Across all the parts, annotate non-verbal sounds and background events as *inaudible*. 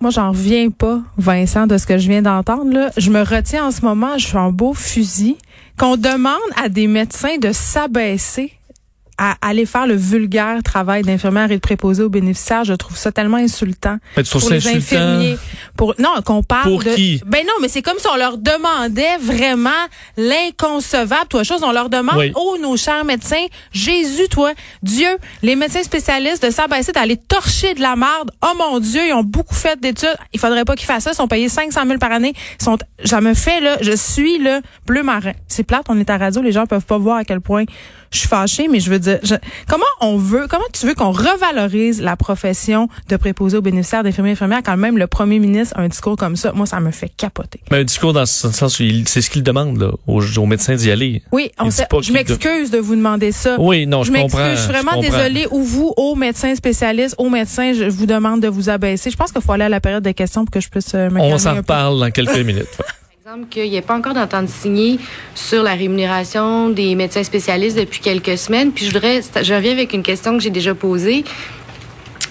Moi, j'en reviens pas, Vincent, de ce que je viens d'entendre. Je me retiens en ce moment, je suis en beau fusil, qu'on demande à des médecins de s'abaisser à aller faire le vulgaire travail d'infirmière et de préposé aux bénéficiaires, je trouve ça tellement insultant Mais tu trouves pour ça les insultant? infirmiers. Pour non, qu'on parle Pour de qui? Ben non, mais c'est comme si on leur demandait vraiment l'inconcevable, toi chose, on leur demande Oui. oh nos chers médecins, Jésus toi, Dieu, les médecins spécialistes de s'abaisser d'aller torcher de la marde. Oh mon Dieu, ils ont beaucoup fait d'études, il faudrait pas qu'ils fassent ça, ils sont payés 500 000 par année, ils sont ça me fait là, je suis le bleu marin. C'est plate, on est à radio, les gens peuvent pas voir à quel point je suis fâchée, mais je veux dire, je- comment on veut, comment tu veux qu'on revalorise la profession de préposé aux bénéficiaires d'infirmiers et infirmières quand même le premier ministre a un discours comme ça? Moi, ça me fait capoter. Mais un discours dans ce sens, c'est ce qu'il demande là, aux, aux médecins d'y aller. Oui, on sait- je m'excuse de vous demander ça. Oui, non, je, je comprends. je suis vraiment comprends. désolée. Ou vous, aux médecins spécialistes, aux médecins, je vous demande de vous abaisser. Je pense qu'il faut aller à la période de questions pour que je puisse euh, me On s'en reparle dans quelques minutes. *laughs* Exemple, qu'il n'y ait pas encore d'entente signée sur la rémunération des médecins spécialistes depuis quelques semaines. Puis je voudrais, je reviens avec une question que j'ai déjà posée.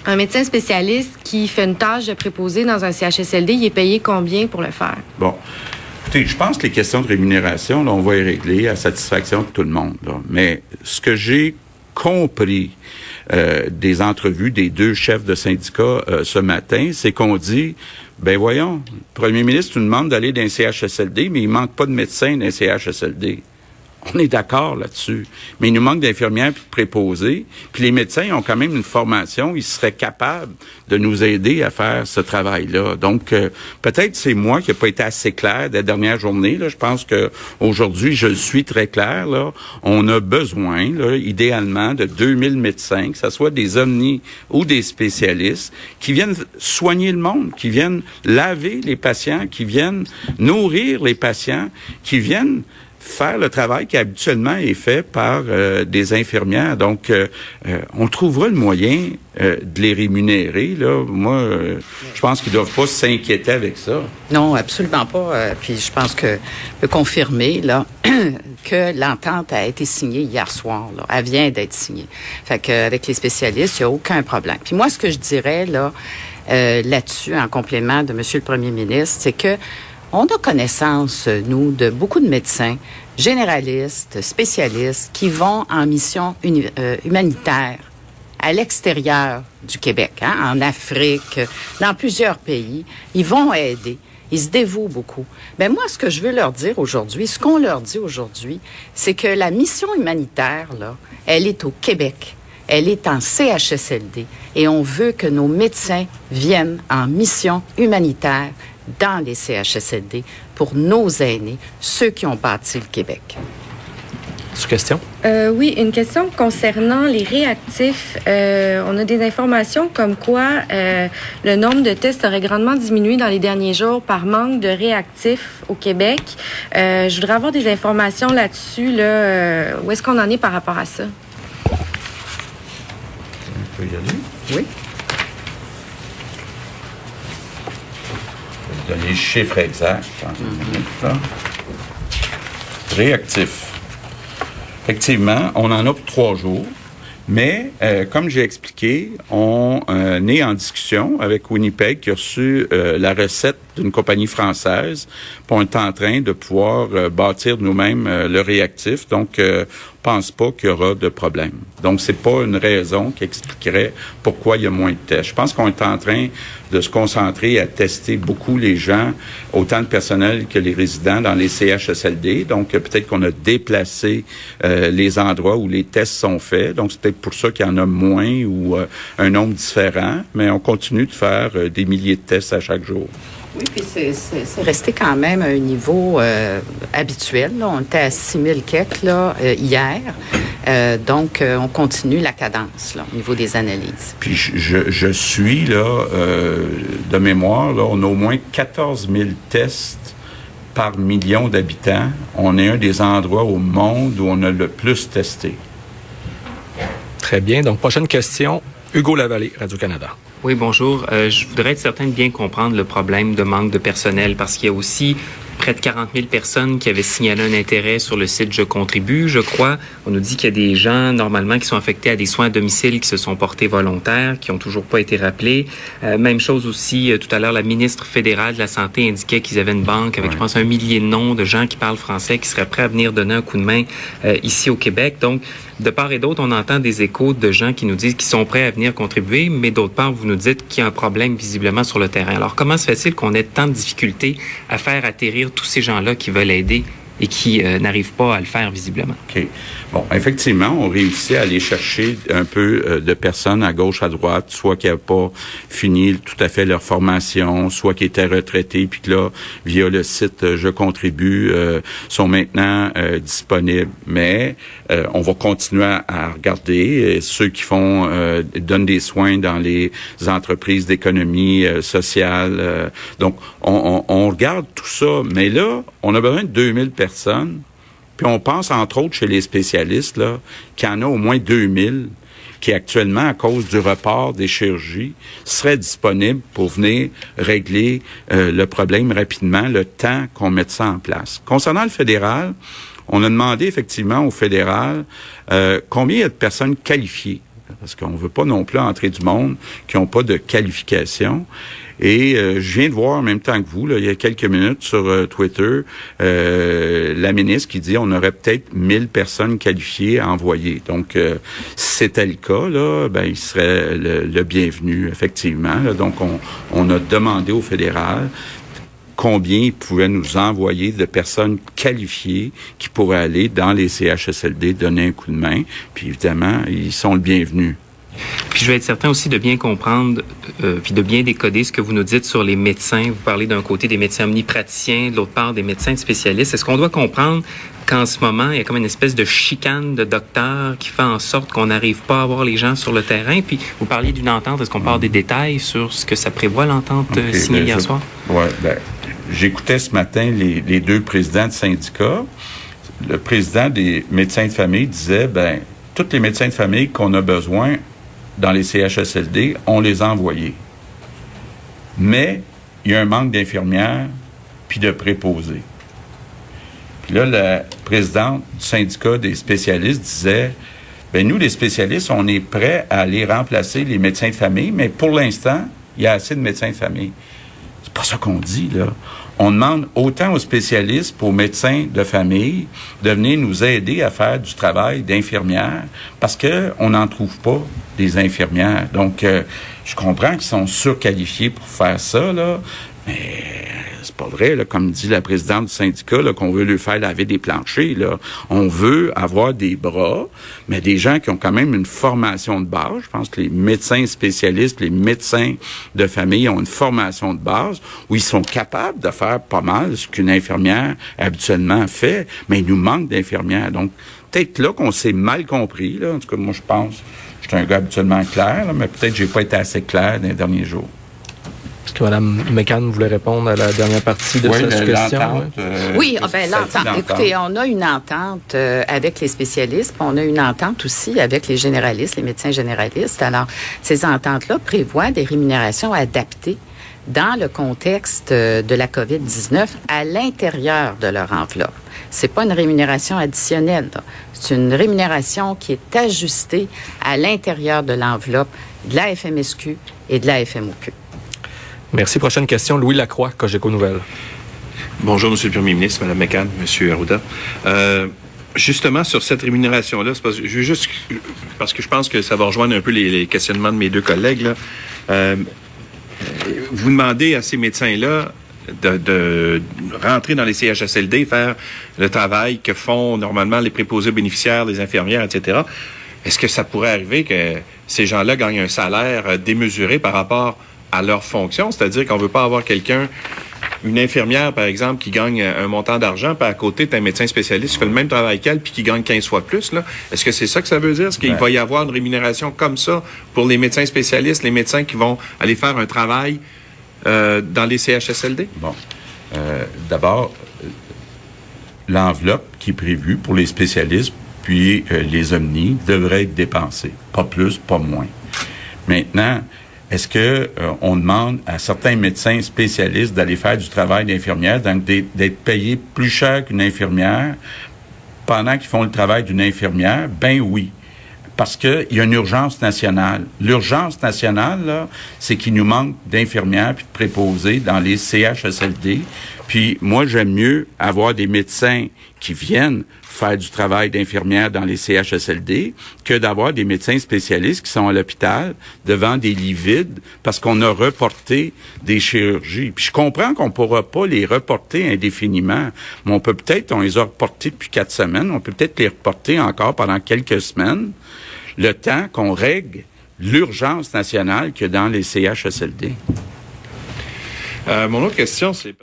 Un médecin spécialiste qui fait une tâche de préposé dans un CHSLD, il est payé combien pour le faire? Bon. Écoutez, je pense que les questions de rémunération, là, on va les régler à satisfaction de tout le monde. là. Mais ce que j'ai compris euh, des entrevues des deux chefs de syndicats euh, ce matin, c'est qu'on dit, ben voyons, le premier ministre nous demande d'aller dans un CHSLD, mais il manque pas de médecins dans un CHSLD. On est d'accord là-dessus. Mais il nous manque d'infirmières puis de préposés. Puis les médecins ont quand même une formation. Ils seraient capables de nous aider à faire ce travail-là. Donc, euh, peut-être c'est moi qui n'ai pas été assez clair des dernières journées. Là. Je pense que aujourd'hui, je suis très clair. Là. On a besoin, idéalement, de 2000 médecins, que ce soit des omnis ou des spécialistes, qui viennent soigner le monde, qui viennent laver les patients, qui viennent nourrir les patients, qui viennent faire le travail qui habituellement est fait par euh, des infirmières. Donc, euh, euh, on trouvera le moyen de les rémunérer. Là, moi, je pense qu'ils doivent pas s'inquiéter avec ça. Non, absolument pas. Puis je pense que je peux confirmer là *clears throat* que l'entente a été signée hier soir. Là. Elle vient d'être signée. Fait qu'avec les spécialistes, il n'y a aucun problème. Puis moi, ce que je dirais là là-dessus, en complément de Monsieur le Premier ministre, c'est que on a connaissance, nous, de beaucoup de médecins généralistes, spécialistes, qui vont en mission euh, humanitaire à l'extérieur du Québec, hein, en Afrique, dans plusieurs pays. Ils vont aider. Ils se dévouent beaucoup. Ben moi, ce que je veux leur dire aujourd'hui, ce qu'on leur dit aujourd'hui, c'est que la mission humanitaire, là, elle est au Québec. Elle est en CHSLD. Et on veut que nos médecins viennent en mission humanitaire dans les CHSLD pour nos aînés, ceux qui ont bâti le Québec. Sous question? Euh, oui, une question concernant les réactifs. Euh, on a des informations comme quoi euh, le nombre de tests aurait grandement diminué dans les derniers jours par manque de réactifs au Québec. Euh, je voudrais avoir des informations là-dessus. Là, euh, où est-ce qu'on en est par rapport à ça? On peut y aller. Oui. Je vais vous donner le chiffre exact. Minute, là. Réactif. Effectivement, on en a pour trois jours. Mais, euh, comme j'ai expliqué, on euh, est en discussion avec Winnipeg qui a reçu euh, la recette d'une compagnie française. Puis on est en train de pouvoir euh, bâtir nous-mêmes euh, le réactif. Donc, euh, pense pas qu'il y aura de problème. Donc, c'est pas une raison qui expliquerait pourquoi il y a moins de tests. Je pense qu'on est en train de se concentrer à tester beaucoup les gens, autant le personnel que les résidents dans les CHSLD. Donc, euh, peut-être qu'on a déplacé euh, les endroits où les tests sont faits. Donc, c'est peut-être pour ça qu'il y en a moins ou euh, un nombre différent. Mais on continue de faire des milliers de tests à chaque jour. Oui, puis c'est- resté quand même à un niveau euh, habituel. là. On était à 6 000 quelques là, euh, hier. Euh, donc, euh, on continue la cadence là, au niveau des analyses. Puis je, je- je suis là euh, de mémoire, là, on a au moins 14 000 tests par million d'habitants. On est un des endroits au monde où on a le plus testé. Très bien. Donc, prochaine question. Hugo Lavallée, Radio-Canada. Oui, bonjour. Euh, je voudrais être certain de bien comprendre le problème de manque de personnel parce qu'il y a aussi près de 40 000 personnes qui avaient signalé un intérêt sur le site Je contribue, je crois. On nous dit qu'il y a des gens, normalement, qui sont affectés à des soins à domicile qui se sont portés volontaires, qui ont toujours pas été rappelés. Euh, même chose aussi, euh, tout à l'heure, la ministre fédérale de la Santé indiquait qu'ils avaient une banque avec, je pense, un millier de noms de gens qui parlent français, qui seraient prêts à venir donner un coup de main euh, ici au Québec. Donc, de part et d'autre, on entend des échos de gens qui nous disent qu'ils sont prêts à venir contribuer, mais d'autre part, vous nous dites qu'il y a un problème visiblement sur le terrain. Alors, comment se fait-il qu'on ait tant de difficultés à faire atterrir tous ces gens-là qui veulent aider et qui euh, n'arrivent pas à le faire visiblement? OK. Bon, effectivement, on réussit à aller chercher un peu euh, de personnes à gauche, à droite, soit qui n'avaient pas fini tout à fait leur formation, soit qui étaient retraités, puis que là, via le site euh, Je contribue, sont maintenant disponibles. Mais on va continuer à, regarder ceux qui font donnent des soins dans les entreprises d'économie sociale. donc, on, on, on regarde tout ça. Mais là, on a besoin de 2000 personnes puis on pense, entre autres, chez les spécialistes, qu'il y en a au moins 2000 qui actuellement, à cause du report des chirurgies, seraient disponibles pour venir régler euh, le problème rapidement, le temps qu'on mette ça en place. Concernant le fédéral, on a demandé effectivement au fédéral euh, combien il y a de personnes qualifiées, parce qu'on ne veut pas non plus entrer du monde qui n'ont pas de qualification. Et euh, je viens de voir en même temps que vous, là, il y a quelques minutes sur euh, Twitter, euh, la ministre qui dit on aurait peut-être 1000 personnes qualifiées à envoyer. Donc, si c'était le cas, là, ben, il serait le, bienvenu, effectivement. Donc, on, on a demandé au fédéral combien il pouvait nous envoyer de personnes qualifiées qui pourraient aller dans les CHSLD donner un coup de main. Puis évidemment, ils sont le bienvenu. Puis je vais être certain aussi de bien comprendre, euh, puis de bien décoder ce que vous nous dites sur les médecins. Vous parlez d'un côté des médecins omnipraticiens, de l'autre part des médecins spécialistes. Est-ce qu'on doit comprendre qu'en ce moment, il y a comme une espèce de chicane de docteurs qui fait en sorte qu'on n'arrive pas à voir les gens sur le terrain? Puis vous parliez d'une entente. Est-ce qu'on parle des détails sur ce que ça prévoit, l'entente euh, signée ben, hier soir? Oui, ben, j'écoutais ce matin les, deux présidents de syndicats. Le président des médecins de famille disait, ben, tous les médecins de famille qu'on a besoin dans les CHSLD, on les a envoyés. Mais il y a un manque d'infirmières puis de préposés. Puis là, la présidente du syndicat des spécialistes disait ben nous, les spécialistes, on est prêts à aller remplacer les médecins de famille, mais pour l'instant, il y a assez de médecins de famille. Pas ça qu'on dit, là on demande autant aux spécialistes, aux médecins de famille, de venir nous aider à faire du travail d'infirmière parce que on n'en trouve pas des infirmières. Donc, euh, je comprends qu'ils sont surqualifiés pour faire ça, là, mais c'est pas vrai, là, comme dit la présidente du syndicat, là, qu'on veut lui faire laver des planchers. Là. On veut avoir des bras, mais des gens qui ont quand même une formation de base. Je pense que les médecins spécialistes, les médecins de famille ont une formation de base où ils sont capables de faire pas mal ce qu'une infirmière habituellement fait, mais il nous manque d'infirmières. Donc, peut-être là qu'on s'est mal compris. Là. En tout cas, moi, je pense, je suis un gars habituellement clair, mais peut-être que j'ai pas été assez clair dans les derniers jours. Est-ce que Mme McCann voulait répondre à la dernière partie de cette question? Euh, oui, ah, ben, l'entente. Écoutez, on a une entente euh, avec les spécialistes, on a une entente aussi avec les généralistes, les médecins généralistes. Alors, ces ententes-là prévoient des rémunérations adaptées dans le contexte euh, de la COVID-19 à l'intérieur de leur enveloppe. C'est pas une rémunération additionnelle. C'est une rémunération qui est ajustée à l'intérieur de l'enveloppe de la FMSQ et de la FMOQ. Merci. Prochaine question, Louis Lacroix, Cogeco Nouvelle. Bonjour, Monsieur le Premier ministre, Mme McCann, Monsieur Arruda. Euh, justement, sur cette rémunération-là, parce, je juste, parce que je pense que ça va rejoindre un peu les, questionnements de mes deux collègues. Euh, vous demandez à ces médecins-là de, rentrer dans les CHSLD, faire le travail que font normalement les préposés bénéficiaires, les infirmières, etc. Est-ce que ça pourrait arriver que ces gens-là gagnent un salaire démesuré par rapport à leur fonction, c'est-à-dire qu'on veut pas avoir quelqu'un une infirmière, par exemple, qui gagne un montant d'argent, puis à côté, tu un médecin spécialiste qui fait le même travail qu'elle, puis qui gagne 15 fois plus. Là. Est-ce que c'est ça que ça veut dire? Est-ce qu'il va y avoir une rémunération comme ça pour les médecins spécialistes, les médecins qui vont aller faire un travail euh, dans les CHSLD? Bon. Euh, d'abord, l'enveloppe qui est prévue pour les spécialistes puis euh, les omnis devrait être dépensée. Pas plus, pas moins. Maintenant, est-ce que euh, on demande à certains médecins spécialistes d'aller faire du travail d'infirmière, donc d'être payés plus cher qu'une infirmière pendant qu'ils font le travail d'une infirmière? Ben oui parce qu'il y a une urgence nationale. L'urgence nationale, c'est qu'il nous manque d'infirmières puis de préposés dans les CHSLD. Puis moi, j'aime mieux avoir des médecins qui viennent faire du travail d'infirmière dans les CHSLD que d'avoir des médecins spécialistes qui sont à l'hôpital devant des lits vides parce qu'on a reporté des chirurgies. Je comprends qu'on pourra pas les reporter indéfiniment, mais on peut peut-être, on les a reportés depuis quatre semaines, on peut peut-être les reporter encore pendant quelques semaines le temps qu'on règle l'urgence nationale que dans les CHSLD. Euh, mon autre question, c'est...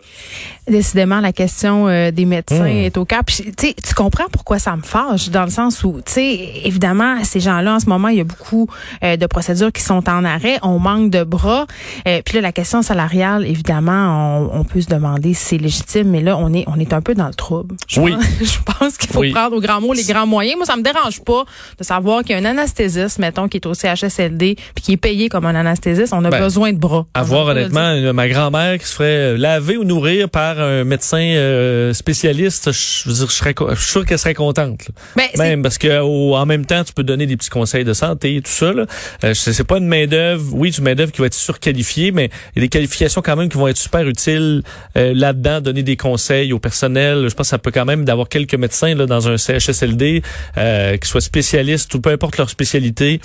Décidément, la question euh, des médecins hmm. est au cap. Tu comprends pourquoi ça me fâche, dans le sens où, tu sais, évidemment, ces gens-là, en ce moment, il y a beaucoup euh, de procédures qui sont en arrêt. On manque de bras. Euh, puis là, la question salariale, évidemment, on, peut se demander si c'est légitime, mais là, on est on est un peu dans le trouble. Je oui. Pense, *laughs* je pense qu'il faut prendre au grand mot les grands moyens. Moi, ça me dérange pas de savoir qu'il y a un anesthésiste, mettons, qui est au CHSLD, puis qui est payé comme un anesthésiste. On a ben, besoin de bras. Avoir honnêtement ma grand-mère qui se ferait laver ou nourrir par un médecin euh, spécialiste, je veux dire, je serais, je suis sûr qu'elle serait contente. Ben, même parce que en même temps, tu peux donner des petits conseils de santé et tout ça. Là. Euh, c'est pas une main d'œuvre. Oui, une main d'œuvre qui va être surqualifiée, mais il y a des qualifications quand même qui vont être super utiles euh, là-dedans. Donner des conseils au personnel. Je pense que ça peut quand même d'avoir quelques médecins là, dans un CHSLD euh, qui soient spécialistes ou peu importe leur spécialité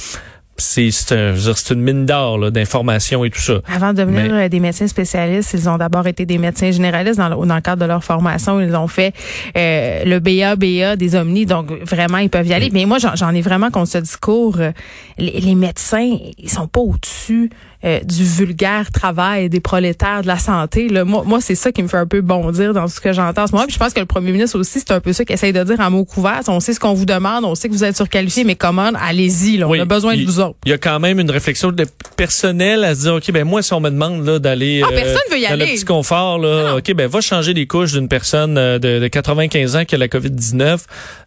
c'est c'est une mine d'or d'informations et tout ça. Avant de devenir euh, des médecins spécialistes, ils ont d'abord été des médecins généralistes dans le, dans le cadre de leur formation. Ils ont fait euh, le BA, BA des Omnis, donc vraiment ils peuvent y aller. Mais moi, j'en ai vraiment contre ce discours. Euh, les, les, médecins, ils sont pas au-dessus euh, du vulgaire travail des prolétaires de la santé. Là, moi, moi c'est ça qui me fait un peu bondir dans ce que j'entends en ce moment. Puis je pense que le premier ministre aussi, c'est un peu ça qu'il essaye de dire en mots couverts. On sait ce qu'on vous demande, on sait que vous êtes surqualifié, mais comment allez-y, on a besoin de vous autres. Il y a quand même une réflexion de personnel à se dire, OK, ben moi, si on me demande là d'aller ah, euh, dans aller. le petit confort, là, OK, ben va changer les couches d'une personne euh, de, de, 95 ans qui a la COVID-19.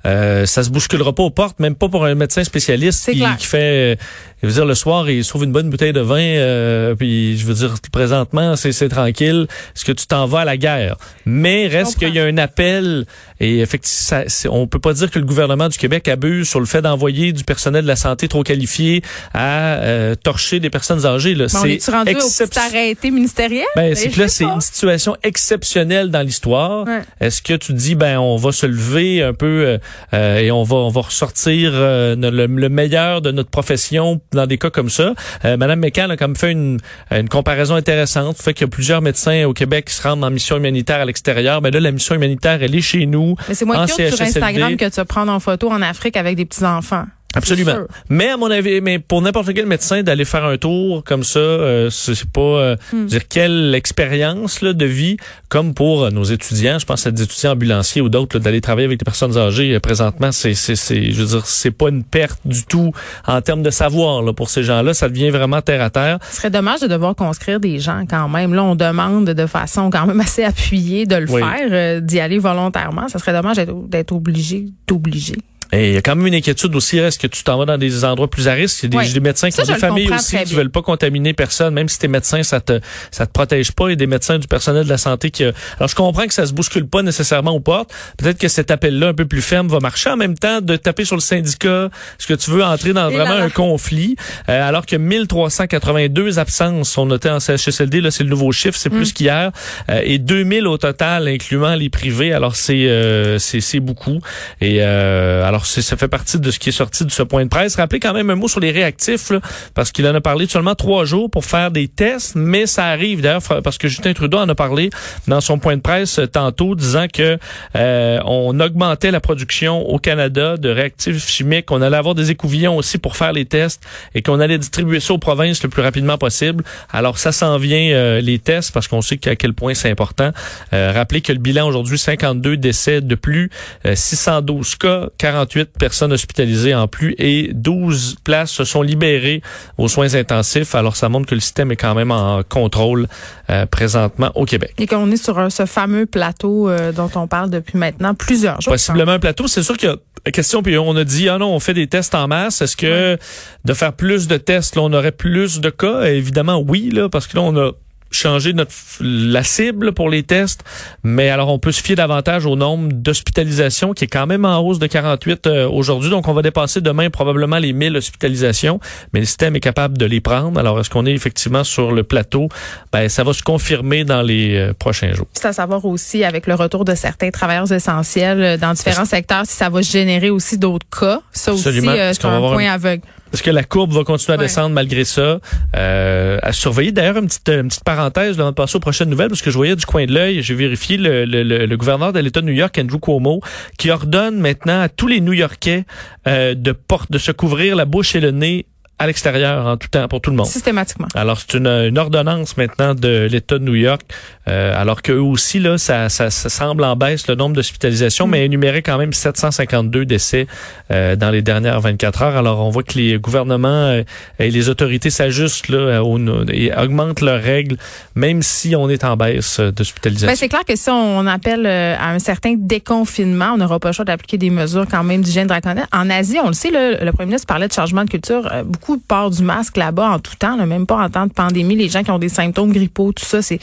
Euh, ça se bousculera pas aux portes, même pas pour un médecin spécialiste qui, qui, fait, je veux dire, le soir, il sauve une bonne bouteille de vin euh, puis je veux dire, présentement, c'est tranquille. Est-ce que tu t'en vas à la guerre? Mais reste qu'il y a un appel et effectivement, ça, on peut pas dire que le gouvernement du Québec abuse sur le fait d'envoyer du personnel de la santé trop qualifié à euh, torcher des personnes âgées. Là. C'est rendu au arrêté ministériel? Ben, c'est là, c'est une situation exceptionnelle dans l'histoire. Est-ce que tu dis, ben, on va se lever un peu euh, et on va, on va ressortir le, meilleur de notre profession dans des cas comme ça? Madame McCann a comme fait une, une comparaison intéressante. Le fait qu'il y a plusieurs médecins au Québec qui se rendent en mission humanitaire à l'extérieur. Mais ben là, la mission humanitaire, elle est chez nous. Mais c'est moins cute sur Instagram que de se prendre en photo en Afrique avec des petits-enfants. Absolument. Mais à mon avis, mais pour n'importe quel médecin d'aller faire un tour comme ça, euh, c'est pas euh, hmm. dire quelle expérience là, de vie comme pour euh, nos étudiants. Je pense à des étudiants ambulanciers ou d'autres d'aller travailler avec des personnes âgées. présentement, c'est c'est c'est je veux dire c'est pas une perte du tout en termes de savoir là pour ces gens-là. Ça devient vraiment terre à terre. Ce serait dommage de devoir conscrire des gens quand même. Là, on demande de façon quand même assez appuyée de le faire, d'y aller volontairement. Ça serait dommage d'être obligé d'obliger. Et il y a quand même une inquiétude aussi, est-ce que tu t'en vas dans des endroits plus à risque? Il y a des, médecins qui ont des familles aussi qui veulent pas contaminer personne, même si t'es médecin, ça te ça te protège pas. Il y a des médecins du personnel de la santé qui... Alors je comprends que ça se bouscule pas nécessairement aux portes. Peut-être que cet appel-là un peu plus ferme va marcher en même temps de taper sur le syndicat. Est-ce que tu veux entrer dans vraiment un conflit? Euh, alors que 1382 absences sont notées en CHSLD, là c'est le nouveau chiffre, c'est plus mm. qu'hier. Euh, et 2000 au total, incluant les privés. Alors c'est euh, c'est beaucoup. Et alors alors, ça fait partie de ce qui est sorti de ce point de presse. Rappelez quand même un mot sur les réactifs, parce qu'il en a parlé seulement trois jours pour faire des tests, mais ça arrive d'ailleurs parce que Justin Trudeau en a parlé dans son point de presse euh, tantôt, disant que euh, on augmentait la production au Canada de réactifs chimiques, qu'on allait avoir des écouvillons aussi pour faire les tests et qu'on allait distribuer ça aux provinces le plus rapidement possible. Alors, ça s'en vient euh, les tests parce qu'on sait à quel point c'est important. rappelez que le bilan aujourd'hui, 52 décès de plus, 612 cas, 48 48 personnes hospitalisées en plus et 12 places se sont libérées aux soins intensifs. Alors, ça montre que le système est quand même en contrôle euh, présentement au Québec. Et qu'on est sur ce fameux plateau euh, dont on parle depuis maintenant plusieurs jours. Possiblement un plateau. C'est sûr qu'il y a question, puis on a dit, ah non, on fait des tests en masse. Est-ce que de faire plus de tests, là, on aurait plus de cas? Évidemment, oui, là, parce que là, on a changer notre la cible pour les tests, mais alors on peut se fier davantage au nombre d'hospitalisations qui est quand même en hausse de 48 euh, aujourd'hui. Donc on va dépasser demain probablement les 1000 hospitalisations, mais le système est capable de les prendre. Alors est-ce qu'on est effectivement sur le plateau? Ben ça va se confirmer dans les euh, prochains jours. C'est à savoir aussi avec le retour de certains travailleurs essentiels euh, dans différents secteurs si ça va générer aussi d'autres cas. Ça aussi c'est un point aveugle. Est-ce que la courbe va continuer à descendre malgré ça? Euh, à surveiller. D'ailleurs, une petite, une petite parenthèse avant de passer aux prochaines nouvelles, parce que je voyais du coin de l'œil, j'ai vérifié le, le, le, gouverneur de l'État de New York, Andrew Cuomo, qui ordonne maintenant à tous les New-Yorkais euh, de, porte, de se couvrir la bouche et le nez à l'extérieur en tout temps pour tout le monde. Systématiquement. Alors c'est une, une, ordonnance maintenant de l'État de New York, euh, alors qu'eux aussi là, ça, ça, ça, semble en baisse le nombre d'hospitalisations, mm. mais énuméré quand même 752 décès euh, dans les dernières 24 heures. Alors on voit que les gouvernements euh, et les autorités s'ajustent là au, et augmentent leurs règles, même si on est en baisse d'hospitalisation. Ben, c'est clair que si on appelle euh, à un certain déconfinement, on n'aura pas le choix d'appliquer des mesures quand même d'hygiène draconienne. En Asie, on le sait, le, le premier ministre parlait de changement de culture. beaucoup beaucoup du masque là-bas en tout temps, même pas en temps de pandémie. Les gens qui ont des symptômes grippaux, tout ça, c'est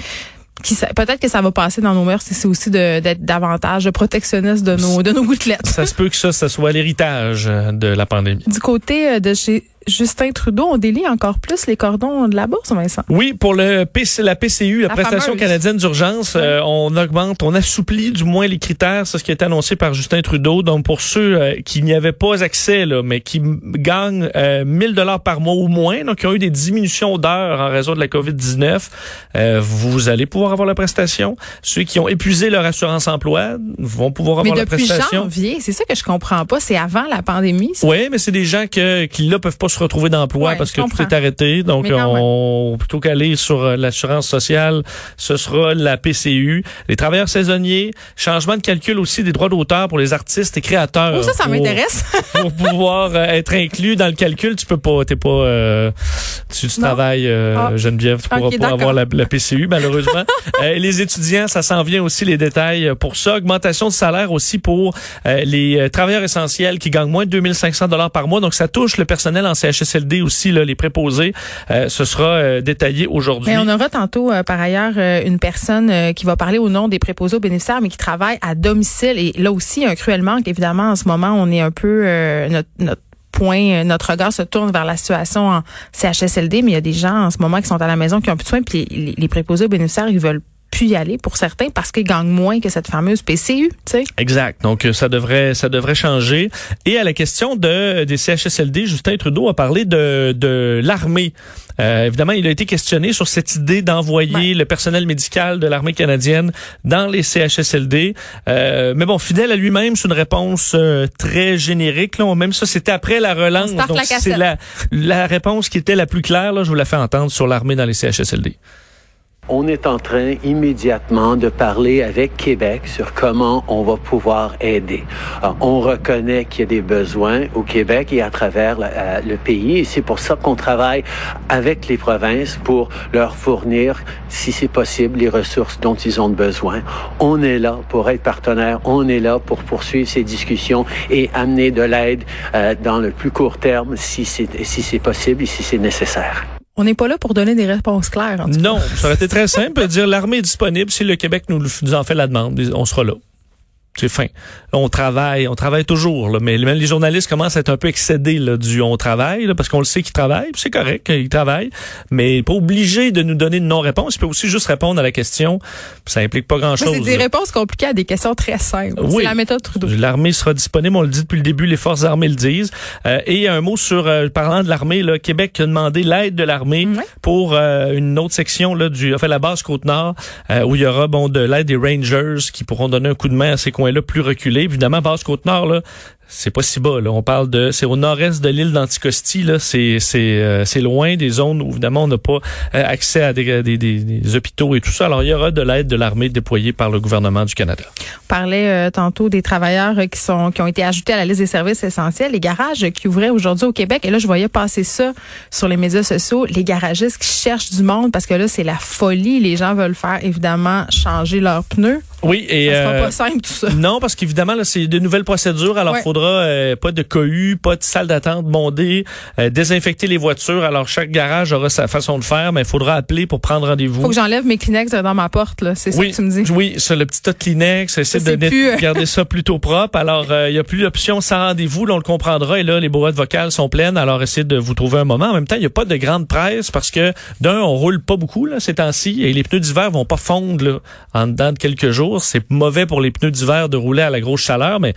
peut-être que ça va passer dans nos mœurs, c'est aussi d'être davantage protectionniste de nos de nos gouttelettes. Ça se peut que ça, ça soit l'héritage de la pandémie. Du côté euh, de chez Justin Trudeau, on délie encore plus les cordons de la bourse, Vincent. Oui, pour le PC, la PCU, la, prestation canadienne d'urgence, euh, on augmente, on assouplit du moins les critères, c'est ce qui a été annoncé par Justin Trudeau. Donc pour ceux euh, qui n'y avaient pas accès, là, mais qui gagnent euh, 1000 dollars par mois ou moins, donc qui ont eu des diminutions d'heures en raison de la COVID-19, euh, vous allez pouvoir avoir la prestation. Ceux qui ont épuisé leur assurance emploi vont pouvoir avoir la prestation. Mais depuis janvier, c'est ça que je comprends pas, c'est avant la pandémie. Oui, mais c'est des gens que, qui là peuvent pas se retrouver d'emploi parce que tout est arrêté. Donc, on, plutôt qu'aller sur euh, l'assurance sociale, ce sera la PCU. Les travailleurs saisonniers, changement de calcul aussi des droits d'auteur pour les artistes et créateurs. Oh, ça, ça m'intéresse. *laughs* pour pouvoir euh, être inclus dans le calcul, tu peux pas, t'es pas, euh, tu, travailles, ah. Geneviève, tu pourras pas avoir la, PCU, malheureusement. *laughs* les étudiants, ça s'en vient aussi les détails pour ça. Augmentation de salaire aussi pour les travailleurs essentiels qui gagnent moins de 2500 dollars par mois. Donc, ça touche le personnel en CHSLD aussi, les préposés. Euh, ce sera euh, détaillé aujourd'hui. on aura tantôt, euh, par ailleurs, une personne qui va parler au nom des préposés aux bénéficiaires, mais qui travaille à domicile. Et là aussi, un cruel manque. Évidemment, en ce moment, on est un peu... notre, point, notre regard se tourne vers la situation en CHSLD, mais il y a des gens en ce moment qui sont à la maison qui ont plus de soins, puis les, les préposés aux bénéficiaires, ils veulent pu y aller pour certains parce qu'ils gagnent moins que cette fameuse PCU, tu sais. Exact. Donc euh, ça devrait ça devrait changer. Et à la question de des CHSLD, Justin Trudeau a parlé de de l'armée. Euh, évidemment, il a été questionné sur cette idée d'envoyer le personnel médical de l'armée canadienne dans les CHSLD. Euh, mais bon, fidèle à lui-même, c'est une réponse euh, très générique. Là. Même ça, c'était après la relance. Donc c'est la, la réponse qui était la plus claire. Là, je vous la fais entendre sur l'armée dans les CHSLD. On est en train immédiatement de parler avec Québec sur comment on va pouvoir aider. on reconnaît qu'il y a des besoins au Québec et à travers euh, le pays et c'est pour ça qu'on travaille avec les provinces pour leur fournir, si c'est possible, les ressources dont ils ont besoin. On est là pour être partenaire, on est là pour poursuivre ces discussions et amener de l'aide euh, dans le plus court terme si c'est possible et si c'est nécessaire. On n'est pas là pour donner des réponses claires. En non, ça aurait été très *laughs* simple. dire l'armée est disponible si le Québec nous, nous en fait la demande. On sera là c'est fin. On travaille, on travaille toujours, là, mais même les journalistes commencent à être un peu excédés là, du on travaille, parce qu'on le sait qu'ils travaillent, c'est correct, ils travaillent, mais pas obligé de nous donner une non-réponse. Il peut aussi juste répondre à la question. Ça implique pas grand-chose. C'est des réponses compliquées à des questions très simples. Oui. C'est la méthode Trudeau. L'armée sera disponible, on le dit depuis le début, les forces armées le disent. Euh, et un mot sur, euh, parlant de l'armée, là, Québec a demandé l'aide de l'armée pour euh, une autre section là, du, enfin, la base Côte-Nord, où il y aura bon de l'aide des Rangers qui pourront donner un coup de main à ces coins là plus reculé. Évidemment, Basse-Côte-Nord, là, c'est pas si bas. On parle de, c'est au nord-est de l'île d'Anticosti. Euh, c'est loin des zones où évidemment on n'a pas euh, accès à des, hôpitaux et tout ça. Alors il y aura de l'aide de l'armée déployée par le gouvernement du Canada. On parlait euh, tantôt des travailleurs qui qui ont été ajoutés à la liste des services essentiels, les garages qui ouvraient aujourd'hui au Québec. Et là, je voyais passer ça sur les médias sociaux, les garagistes qui cherchent du monde parce que là c'est la folie. Les gens veulent faire évidemment changer leurs pneus. Oui, et ça sera pas simple tout ça. Non, parce qu'évidemment là c'est de nouvelles procédures. Alors faudra euh, pas de cohue, pas de salle d'attente bondée, euh, désinfecter les voitures. Alors chaque garage aura sa façon de faire, mais il faudra appeler pour prendre rendez-vous. Faut que j'enlève mes Kleenex dans ma porte là, c'est ça que tu me dis. Oui, sur le petit tas de Kleenex, essayer de plus... Euh, *laughs* garder ça plutôt propre. Alors il y a plus d'options sans rendez-vous, là, on le comprendra et là les boîtes vocales sont pleines. Alors essayez de vous trouver un moment. En même temps, il y a pas de grande presse parce que d'un on roule pas beaucoup là ces temps-ci et les pneus d'hiver vont pas fondre là, en dedans de quelques jours. C'est mauvais pour les pneus d'hiver de rouler à la grosse chaleur, mais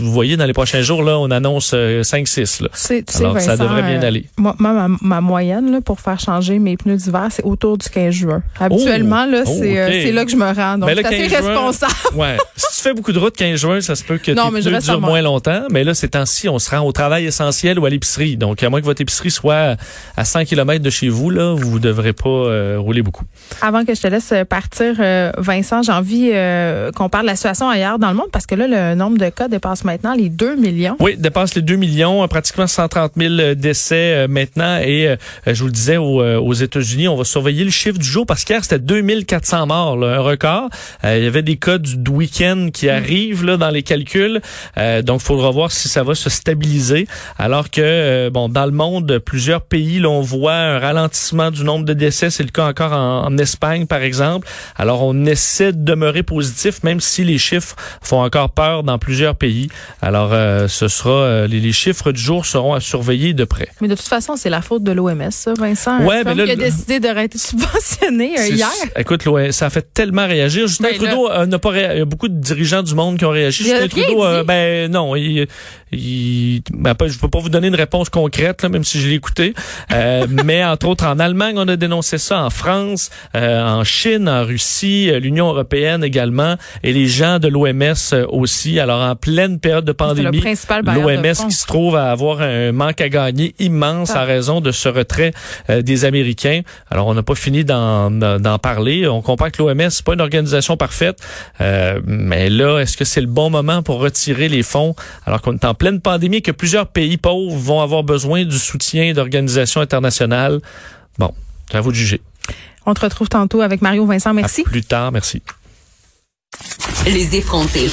vous voyez dans les prochains jours là, on annonce 5-6. Euh, Alors, ça devrait bien aller. Euh, moi, ma, moyenne là, pour faire changer mes pneus d'hiver, c'est autour du 15 juin. Habituellement, là, oh, euh, c'est là que je me rends. Donc, ben c'est assez responsable. ouais. *laughs* si tu fais beaucoup de route 15 juin, ça se peut que non, tes pneus durent moins longtemps. Mais là, ces temps-ci, on se rend au travail essentiel ou à l'épicerie. Donc, à moins que votre épicerie soit à 100 km de chez vous, là, vous ne devrez pas rouler beaucoup. Avant que je te laisse partir, Vincent, j'ai envie qu'on parle de la situation ailleurs dans le monde parce que là, le nombre de cas dépasse maintenant les 2 millions. Oui, dépasse les 2 millions, euh, pratiquement 130 000 euh, décès euh, maintenant. Et je vous le disais, aux, États-Unis, on va surveiller le chiffre du jour parce qu'hier, c'était 2400 morts, un record. il y avait des cas du, week-end qui mm. arrivent là, dans les calculs. donc, il faudra voir si ça va se stabiliser. Alors que, bon, dans le monde, plusieurs pays, là, on voit un ralentissement du nombre de décès. C'est le cas encore en, en Espagne, par exemple. Alors, on essaie de demeurer positif, même si les chiffres font encore peur dans plusieurs pays. Alors, ce sera euh, les, chiffres du jour seront à surveiller de près. Mais de toute façon, c'est la faute de l'OMS, ça, Vincent. Ouais, mais là, qui a décidé d'arrêter de *laughs* subventionner euh, hier. Écoute, ça a fait tellement réagir. Justin ben, Trudeau euh, n'a pas réagi. Il y a beaucoup de dirigeants du monde qui ont réagi. Justin Trudeau, ben non, il, il ben, je peux pas vous donner une réponse concrète, là, même si je l'ai écouté. *laughs* mais entre autres, en Allemagne, on a dénoncé ça. En France, en Chine, en Russie, l'Union européenne également, et les gens de l'OMS aussi. Alors, en pleine période de pandémie, l'OMS qui se trouve à avoir un manque à gagner immense à raison de ce retrait euh, des Américains. Alors, on n'a pas fini d'en parler. On comprend que l'OMS, c'est pas une organisation parfaite. Euh, mais là, est-ce que c'est le bon moment pour retirer les fonds alors qu'on est en pleine pandémie et que plusieurs pays pauvres vont avoir besoin du soutien d'organisations internationales? Bon, c'est à vous de juger. On te retrouve tantôt avec Mario Vincent. Merci. plus tard. Merci. Les effrontés.